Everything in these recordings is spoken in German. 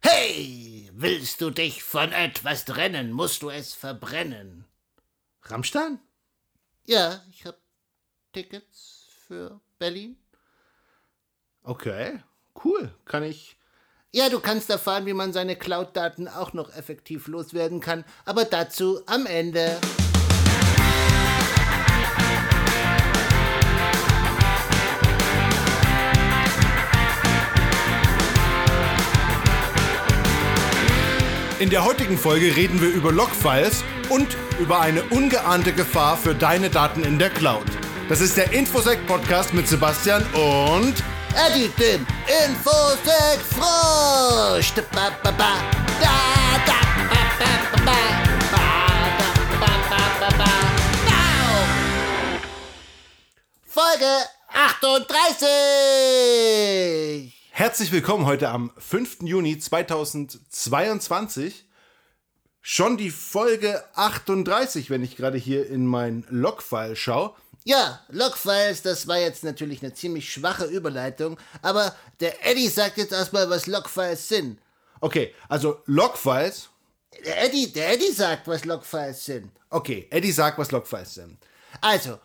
Hey, willst du dich von etwas trennen, musst du es verbrennen. Rammstein? Ja, ich hab Tickets für Berlin. Okay, cool. Kann ich. Ja, du kannst erfahren, wie man seine Cloud-Daten auch noch effektiv loswerden kann, aber dazu am Ende. In der heutigen Folge reden wir über Logfiles und über eine ungeahnte Gefahr für deine Daten in der Cloud. Das ist der Infosec Podcast mit Sebastian und Eddie dem Infosec Frosch. Folge 38. herzlich willkommen heute am 5. Juni 2022. Schon die Folge 38, wenn ich gerade hier in mein Logfile schaue. Ja, Logfiles, das war jetzt natürlich eine ziemlich schwache Überleitung, aber der Eddie sagt jetzt erstmal, was Logfiles sind. Okay, also Logfiles. Der Eddie, der Eddie sagt, was Logfiles sind. Okay, Eddie sagt, was Logfiles sind. Also,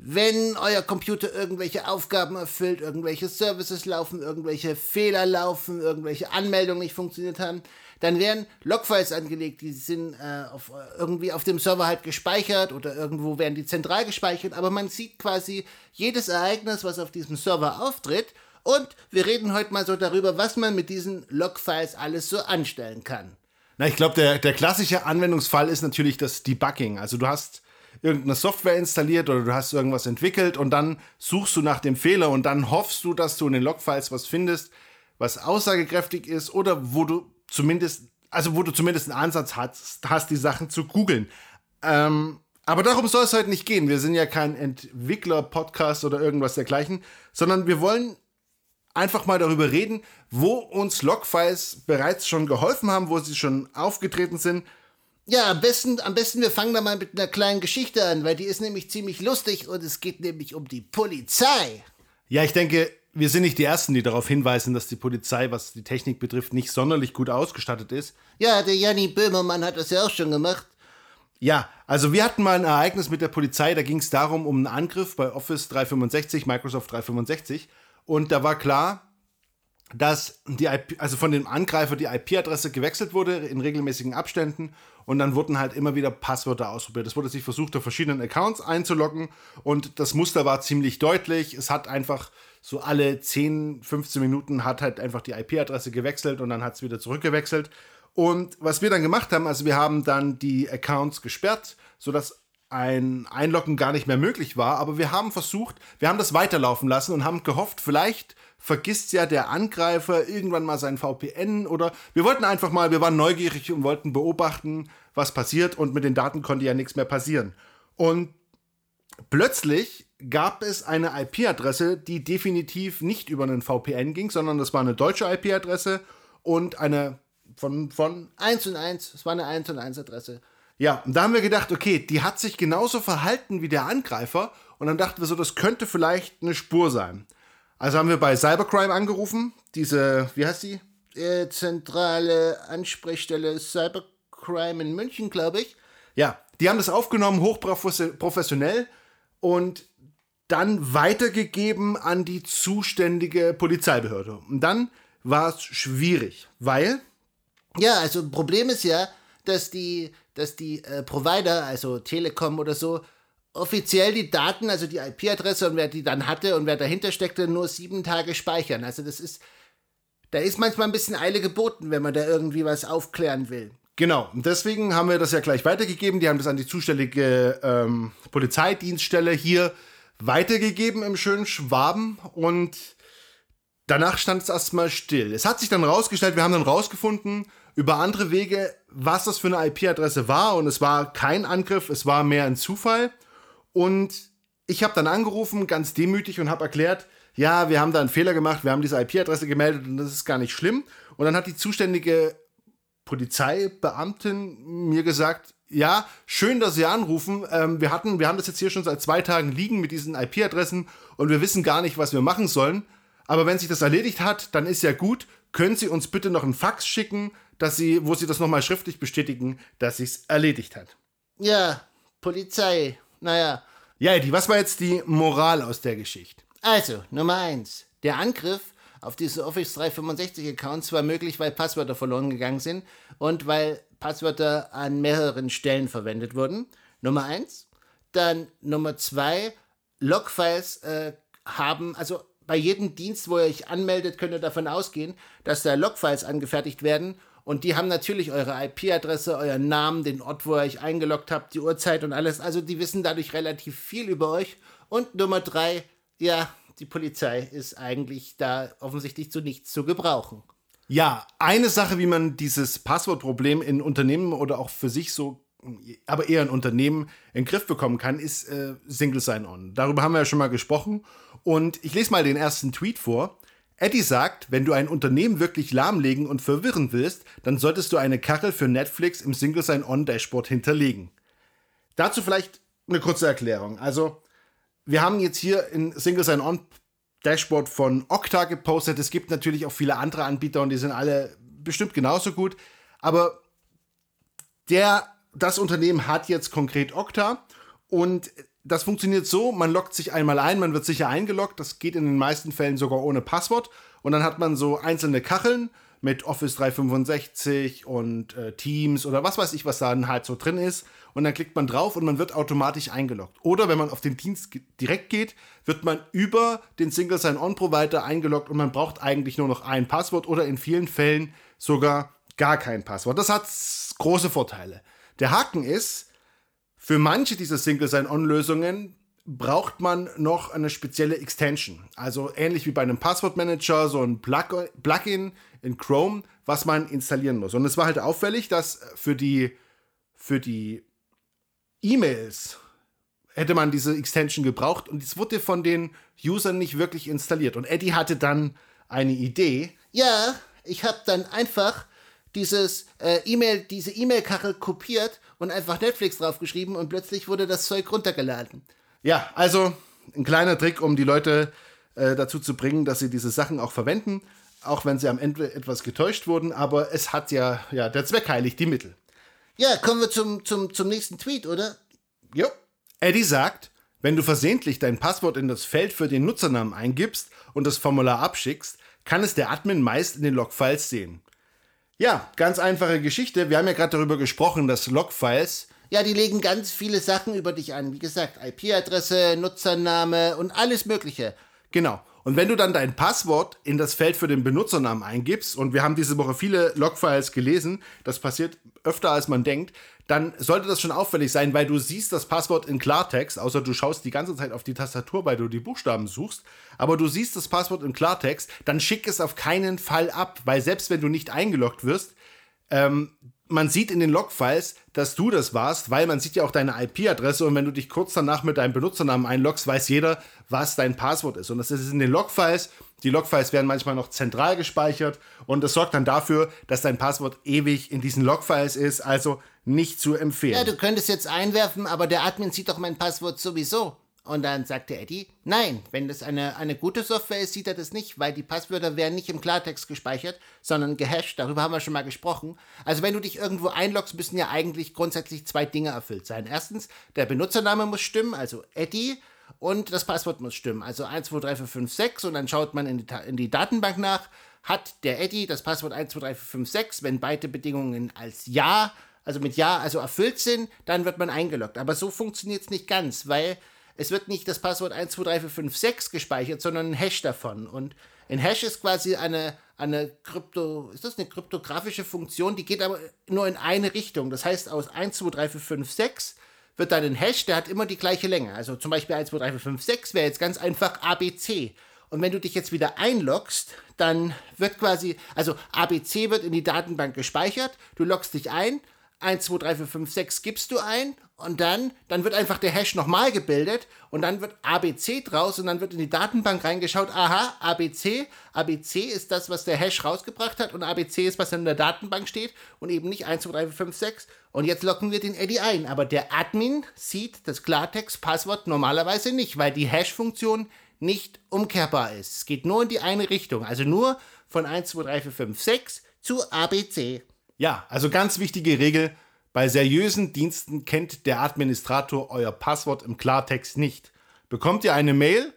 wenn euer Computer irgendwelche Aufgaben erfüllt, irgendwelche Services laufen, irgendwelche Fehler laufen, irgendwelche Anmeldungen nicht funktioniert haben, dann werden Logfiles angelegt, die sind äh, auf, irgendwie auf dem Server halt gespeichert oder irgendwo werden die zentral gespeichert, aber man sieht quasi jedes Ereignis, was auf diesem Server auftritt und wir reden heute mal so darüber, was man mit diesen Logfiles alles so anstellen kann. Na, ich glaube, der, der klassische Anwendungsfall ist natürlich das Debugging. Also du hast irgendeine Software installiert oder du hast irgendwas entwickelt und dann suchst du nach dem Fehler und dann hoffst du, dass du in den Logfiles was findest, was aussagekräftig ist oder wo du zumindest, also wo du zumindest einen Ansatz hast, hast die Sachen zu googeln. Ähm, aber darum soll es heute nicht gehen. Wir sind ja kein Entwickler-Podcast oder irgendwas dergleichen, sondern wir wollen einfach mal darüber reden, wo uns Logfiles bereits schon geholfen haben, wo sie schon aufgetreten sind. Ja, am besten, am besten wir fangen da mal mit einer kleinen Geschichte an, weil die ist nämlich ziemlich lustig und es geht nämlich um die Polizei. Ja, ich denke, wir sind nicht die Ersten, die darauf hinweisen, dass die Polizei, was die Technik betrifft, nicht sonderlich gut ausgestattet ist. Ja, der Janni Böhmermann hat das ja auch schon gemacht. Ja, also wir hatten mal ein Ereignis mit der Polizei, da ging es darum, um einen Angriff bei Office 365, Microsoft 365. Und da war klar, dass die IP, also von dem Angreifer die IP-Adresse gewechselt wurde in regelmäßigen Abständen und dann wurden halt immer wieder Passwörter ausprobiert. Es wurde sich versucht, auf verschiedenen Accounts einzuloggen und das Muster war ziemlich deutlich. Es hat einfach so alle 10, 15 Minuten hat halt einfach die IP-Adresse gewechselt und dann hat es wieder zurückgewechselt. Und was wir dann gemacht haben, also wir haben dann die Accounts gesperrt, sodass ein Einloggen gar nicht mehr möglich war, aber wir haben versucht, wir haben das weiterlaufen lassen und haben gehofft, vielleicht vergisst ja der Angreifer irgendwann mal sein VPN oder wir wollten einfach mal, wir waren neugierig und wollten beobachten, was passiert und mit den Daten konnte ja nichts mehr passieren. Und plötzlich gab es eine IP-Adresse, die definitiv nicht über einen VPN ging, sondern das war eine deutsche IP-Adresse und eine von, von 1 und 1, es war eine 1 und 1 Adresse. Ja, und da haben wir gedacht, okay, die hat sich genauso verhalten wie der Angreifer. Und dann dachten wir so, das könnte vielleicht eine Spur sein. Also haben wir bei Cybercrime angerufen, diese, wie heißt die? Äh, zentrale Ansprechstelle Cybercrime in München, glaube ich. Ja, die haben das aufgenommen, hochprofessionell und dann weitergegeben an die zuständige Polizeibehörde. Und dann war es schwierig, weil Ja, also Problem ist ja, dass die, dass die äh, Provider, also Telekom oder so, offiziell die Daten, also die IP-Adresse und wer die dann hatte und wer dahinter steckte, nur sieben Tage speichern. Also das ist, da ist manchmal ein bisschen Eile geboten, wenn man da irgendwie was aufklären will. Genau, und deswegen haben wir das ja gleich weitergegeben. Die haben das an die zuständige ähm, Polizeidienststelle hier weitergegeben im schönen Schwaben und danach stand es erstmal still. Es hat sich dann rausgestellt, wir haben dann rausgefunden über andere Wege, was das für eine IP-Adresse war und es war kein Angriff, es war mehr ein Zufall. Und ich habe dann angerufen, ganz demütig und habe erklärt, ja, wir haben da einen Fehler gemacht, wir haben diese IP-Adresse gemeldet und das ist gar nicht schlimm. Und dann hat die zuständige Polizeibeamtin mir gesagt, ja, schön, dass Sie anrufen. Ähm, wir hatten, wir haben das jetzt hier schon seit zwei Tagen liegen mit diesen IP-Adressen und wir wissen gar nicht, was wir machen sollen. Aber wenn sich das erledigt hat, dann ist ja gut. können Sie uns bitte noch einen Fax schicken, dass Sie, wo Sie das nochmal schriftlich bestätigen, dass sich's erledigt hat. Ja, Polizei. Naja. Ja, Eddie, was war jetzt die Moral aus der Geschichte? Also, Nummer eins. Der Angriff auf diese Office 365 Accounts war möglich, weil Passwörter verloren gegangen sind und weil Passwörter an mehreren Stellen verwendet wurden. Nummer eins. Dann Nummer zwei. Logfiles äh, haben, also bei jedem Dienst, wo ihr euch anmeldet, könnt ihr davon ausgehen, dass da Logfiles angefertigt werden und die haben natürlich eure IP-Adresse, euren Namen, den Ort, wo ihr euch eingeloggt habt, die Uhrzeit und alles. Also die wissen dadurch relativ viel über euch. Und Nummer drei, ja, die Polizei ist eigentlich da offensichtlich zu nichts zu gebrauchen. Ja, eine Sache, wie man dieses Passwortproblem in Unternehmen oder auch für sich so, aber eher in Unternehmen in den Griff bekommen kann, ist äh, Single Sign-On. Darüber haben wir ja schon mal gesprochen. Und ich lese mal den ersten Tweet vor. Eddie sagt, wenn du ein Unternehmen wirklich lahmlegen und verwirren willst, dann solltest du eine Kachel für Netflix im Single Sign-On Dashboard hinterlegen. Dazu vielleicht eine kurze Erklärung. Also, wir haben jetzt hier ein Single Sign-On Dashboard von Okta gepostet. Es gibt natürlich auch viele andere Anbieter und die sind alle bestimmt genauso gut. Aber der, das Unternehmen hat jetzt konkret Okta und das funktioniert so, man loggt sich einmal ein, man wird sicher eingeloggt, das geht in den meisten Fällen sogar ohne Passwort und dann hat man so einzelne Kacheln mit Office 365 und äh, Teams oder was weiß ich, was da halt so drin ist und dann klickt man drauf und man wird automatisch eingeloggt. Oder wenn man auf den Dienst direkt geht, wird man über den Single Sign-On Provider eingeloggt und man braucht eigentlich nur noch ein Passwort oder in vielen Fällen sogar gar kein Passwort. Das hat große Vorteile. Der Haken ist, für manche dieser Single Sign-On-Lösungen braucht man noch eine spezielle Extension. Also ähnlich wie bei einem Passwortmanager, so ein Plugin in Chrome, was man installieren muss. Und es war halt auffällig, dass für die, für die E-Mails hätte man diese Extension gebraucht und es wurde von den Usern nicht wirklich installiert. Und Eddie hatte dann eine Idee. Ja, ich habe dann einfach dieses äh, E-Mail, diese E-Mail-Kachel kopiert und einfach Netflix draufgeschrieben und plötzlich wurde das Zeug runtergeladen. Ja, also ein kleiner Trick, um die Leute äh, dazu zu bringen, dass sie diese Sachen auch verwenden, auch wenn sie am Ende etwas getäuscht wurden, aber es hat ja, ja, der Zweck heiligt die Mittel. Ja, kommen wir zum, zum, zum nächsten Tweet, oder? Jo. Eddie sagt, wenn du versehentlich dein Passwort in das Feld für den Nutzernamen eingibst und das Formular abschickst, kann es der Admin meist in den Logfiles sehen. Ja, ganz einfache Geschichte. Wir haben ja gerade darüber gesprochen, dass Logfiles. Ja, die legen ganz viele Sachen über dich an. Wie gesagt, IP-Adresse, Nutzername und alles Mögliche. Genau. Und wenn du dann dein Passwort in das Feld für den Benutzernamen eingibst, und wir haben diese Woche viele Logfiles gelesen, das passiert öfter als man denkt, dann sollte das schon auffällig sein, weil du siehst das Passwort in Klartext, außer du schaust die ganze Zeit auf die Tastatur, weil du die Buchstaben suchst, aber du siehst das Passwort in Klartext, dann schick es auf keinen Fall ab, weil selbst wenn du nicht eingeloggt wirst, ähm, man sieht in den Logfiles, dass du das warst, weil man sieht ja auch deine IP-Adresse und wenn du dich kurz danach mit deinem Benutzernamen einloggst, weiß jeder, was dein Passwort ist. Und das ist in den Logfiles. Die Logfiles werden manchmal noch zentral gespeichert und das sorgt dann dafür, dass dein Passwort ewig in diesen Logfiles ist, also nicht zu empfehlen. Ja, du könntest jetzt einwerfen, aber der Admin sieht doch mein Passwort sowieso. Und dann sagte Eddie, nein, wenn das eine, eine gute Software ist, sieht er das nicht, weil die Passwörter werden nicht im Klartext gespeichert, sondern gehasht. Darüber haben wir schon mal gesprochen. Also wenn du dich irgendwo einloggst, müssen ja eigentlich grundsätzlich zwei Dinge erfüllt sein. Erstens, der Benutzername muss stimmen, also Eddie, und das Passwort muss stimmen. Also 123456 und dann schaut man in die, in die Datenbank nach, hat der Eddie das Passwort 123456, wenn beide Bedingungen als Ja, also mit Ja, also erfüllt sind, dann wird man eingeloggt. Aber so funktioniert es nicht ganz, weil es wird nicht das Passwort 123456 gespeichert, sondern ein Hash davon. Und ein Hash ist quasi eine, eine Krypto, ist das eine kryptografische Funktion, die geht aber nur in eine Richtung. Das heißt, aus 123456 wird dann ein Hash, der hat immer die gleiche Länge. Also zum Beispiel 123456 wäre jetzt ganz einfach ABC. Und wenn du dich jetzt wieder einloggst, dann wird quasi, also ABC wird in die Datenbank gespeichert, du loggst dich ein 1, 2, 3, 4, 5, 6 gibst du ein und dann, dann wird einfach der Hash nochmal gebildet und dann wird ABC draus und dann wird in die Datenbank reingeschaut, aha, ABC, ABC ist das, was der Hash rausgebracht hat und ABC ist, was in der Datenbank steht und eben nicht 1, 2, 3, 4, 5, 6 und jetzt locken wir den Eddie ein, aber der Admin sieht das Klartext-Passwort normalerweise nicht, weil die Hash-Funktion nicht umkehrbar ist. Es geht nur in die eine Richtung, also nur von 1, 2, 3, 4, 5, 6 zu ABC. Ja, also ganz wichtige Regel. Bei seriösen Diensten kennt der Administrator euer Passwort im Klartext nicht. Bekommt ihr eine Mail,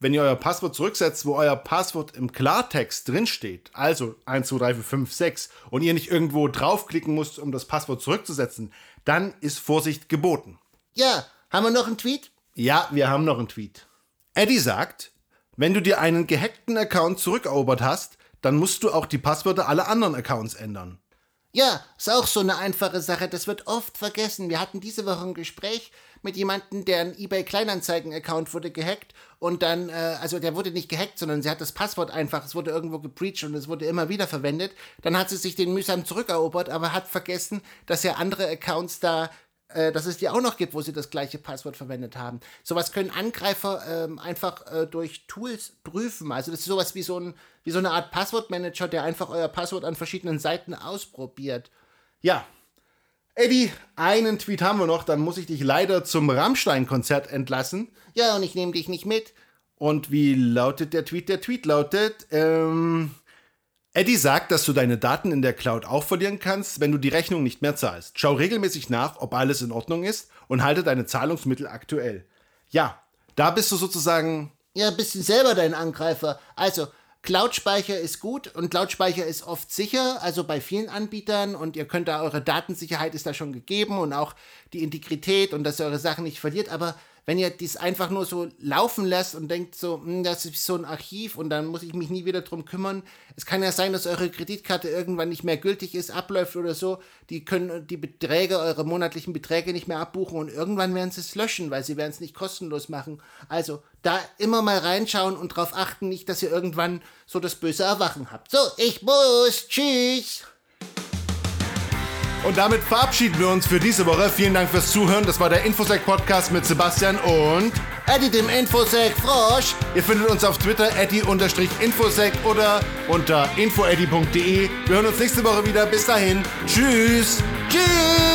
wenn ihr euer Passwort zurücksetzt, wo euer Passwort im Klartext drinsteht, also 1, 2, 3, 4, 5, 6, und ihr nicht irgendwo draufklicken müsst, um das Passwort zurückzusetzen, dann ist Vorsicht geboten. Ja, haben wir noch einen Tweet? Ja, wir haben noch einen Tweet. Eddie sagt, wenn du dir einen gehackten Account zurückerobert hast, dann musst du auch die Passwörter aller anderen Accounts ändern. Ja, ist auch so eine einfache Sache. Das wird oft vergessen. Wir hatten diese Woche ein Gespräch mit jemandem, deren eBay Kleinanzeigen-Account wurde gehackt und dann, äh, also der wurde nicht gehackt, sondern sie hat das Passwort einfach, es wurde irgendwo gebreached und es wurde immer wieder verwendet. Dann hat sie sich den mühsam zurückerobert, aber hat vergessen, dass ja andere Accounts da äh, dass es die auch noch gibt, wo sie das gleiche Passwort verwendet haben. Sowas können Angreifer ähm, einfach äh, durch Tools prüfen. Also das ist sowas wie so, ein, wie so eine Art Passwortmanager, der einfach euer Passwort an verschiedenen Seiten ausprobiert. Ja. Eddie, einen Tweet haben wir noch, dann muss ich dich leider zum Rammstein-Konzert entlassen. Ja, und ich nehme dich nicht mit. Und wie lautet der Tweet? Der Tweet lautet, ähm, Eddie sagt, dass du deine Daten in der Cloud auch verlieren kannst, wenn du die Rechnung nicht mehr zahlst. Schau regelmäßig nach, ob alles in Ordnung ist und halte deine Zahlungsmittel aktuell. Ja, da bist du sozusagen. Ja, bist du selber dein Angreifer. Also, Cloud-Speicher ist gut und Cloud-Speicher ist oft sicher, also bei vielen Anbietern und ihr könnt da eure Datensicherheit ist da schon gegeben und auch die Integrität und dass ihr eure Sachen nicht verliert, aber wenn ihr dies einfach nur so laufen lässt und denkt so, hm, das ist so ein Archiv und dann muss ich mich nie wieder drum kümmern. Es kann ja sein, dass eure Kreditkarte irgendwann nicht mehr gültig ist, abläuft oder so. Die können die Beträge, eure monatlichen Beträge nicht mehr abbuchen und irgendwann werden sie es löschen, weil sie werden es nicht kostenlos machen. Also da immer mal reinschauen und darauf achten, nicht, dass ihr irgendwann so das böse Erwachen habt. So, ich muss. Tschüss. Und damit verabschieden wir uns für diese Woche. Vielen Dank fürs Zuhören. Das war der Infosec-Podcast mit Sebastian und Eddie dem Infosec Frosch. Ihr findet uns auf Twitter eddie-infosec oder unter infoeddy.de. Wir hören uns nächste Woche wieder. Bis dahin. Tschüss. Tschüss.